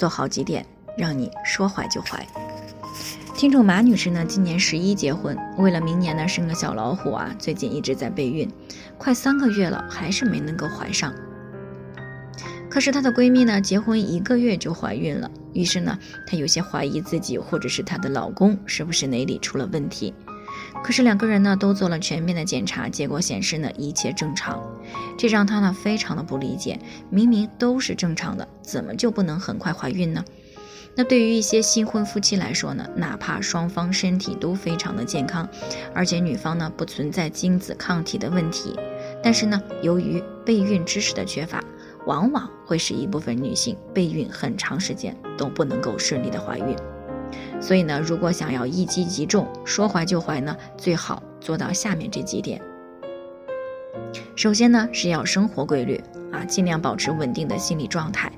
做好几点，让你说怀就怀。听众马女士呢，今年十一结婚，为了明年呢生个小老虎啊，最近一直在备孕，快三个月了，还是没能够怀上。可是她的闺蜜呢，结婚一个月就怀孕了，于是呢，她有些怀疑自己或者是她的老公是不是哪里出了问题。可是两个人呢都做了全面的检查，结果显示呢一切正常，这让她呢非常的不理解，明明都是正常的，怎么就不能很快怀孕呢？那对于一些新婚夫妻来说呢，哪怕双方身体都非常的健康，而且女方呢不存在精子抗体的问题，但是呢由于备孕知识的缺乏，往往会使一部分女性备孕很长时间都不能够顺利的怀孕。所以呢，如果想要一击即中，说怀就怀呢，最好做到下面这几点。首先呢，是要生活规律啊，尽量保持稳定的心理状态，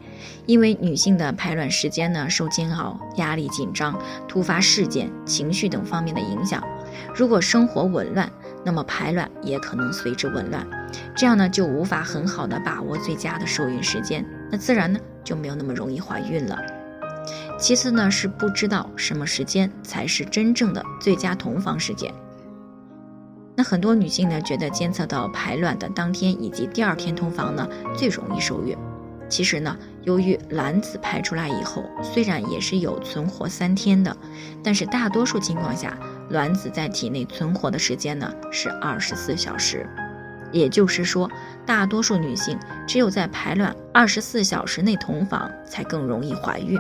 因为女性的排卵时间呢受煎熬、压力紧张、突发事件、情绪等方面的影响。如果生活紊乱，那么排卵也可能随之紊乱，这样呢就无法很好的把握最佳的受孕时间，那自然呢就没有那么容易怀孕了。其次呢，是不知道什么时间才是真正的最佳同房时间。那很多女性呢，觉得监测到排卵的当天以及第二天同房呢，最容易受孕。其实呢，由于卵子排出来以后，虽然也是有存活三天的，但是大多数情况下，卵子在体内存活的时间呢是二十四小时。也就是说，大多数女性只有在排卵二十四小时内同房，才更容易怀孕。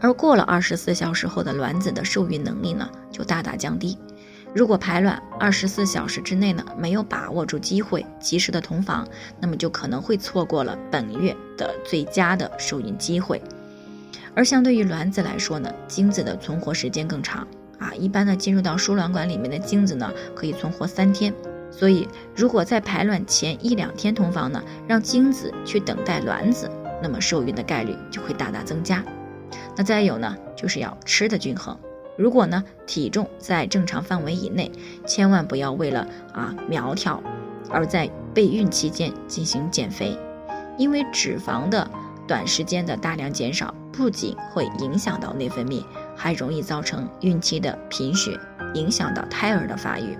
而过了二十四小时后的卵子的受孕能力呢，就大大降低。如果排卵二十四小时之内呢，没有把握住机会，及时的同房，那么就可能会错过了本月的最佳的受孕机会。而相对于卵子来说呢，精子的存活时间更长啊，一般呢进入到输卵管里面的精子呢，可以存活三天。所以，如果在排卵前一两天同房呢，让精子去等待卵子，那么受孕的概率就会大大增加。那再有呢，就是要吃的均衡。如果呢体重在正常范围以内，千万不要为了啊苗条，而在备孕期间进行减肥，因为脂肪的短时间的大量减少，不仅会影响到内分泌，还容易造成孕期的贫血，影响到胎儿的发育。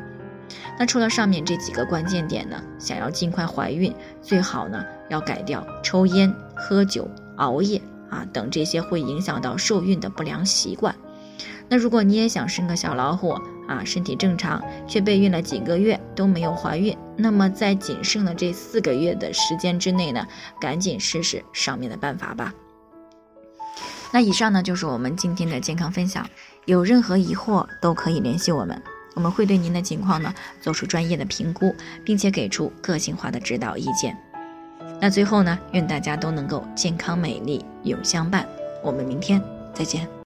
那除了上面这几个关键点呢，想要尽快怀孕，最好呢要改掉抽烟、喝酒、熬夜啊等这些会影响到受孕的不良习惯。那如果你也想生个小老虎啊，身体正常却备孕了几个月都没有怀孕，那么在仅剩的这四个月的时间之内呢，赶紧试试上面的办法吧。那以上呢就是我们今天的健康分享，有任何疑惑都可以联系我们。我们会对您的情况呢做出专业的评估，并且给出个性化的指导意见。那最后呢，愿大家都能够健康美丽永相伴。我们明天再见。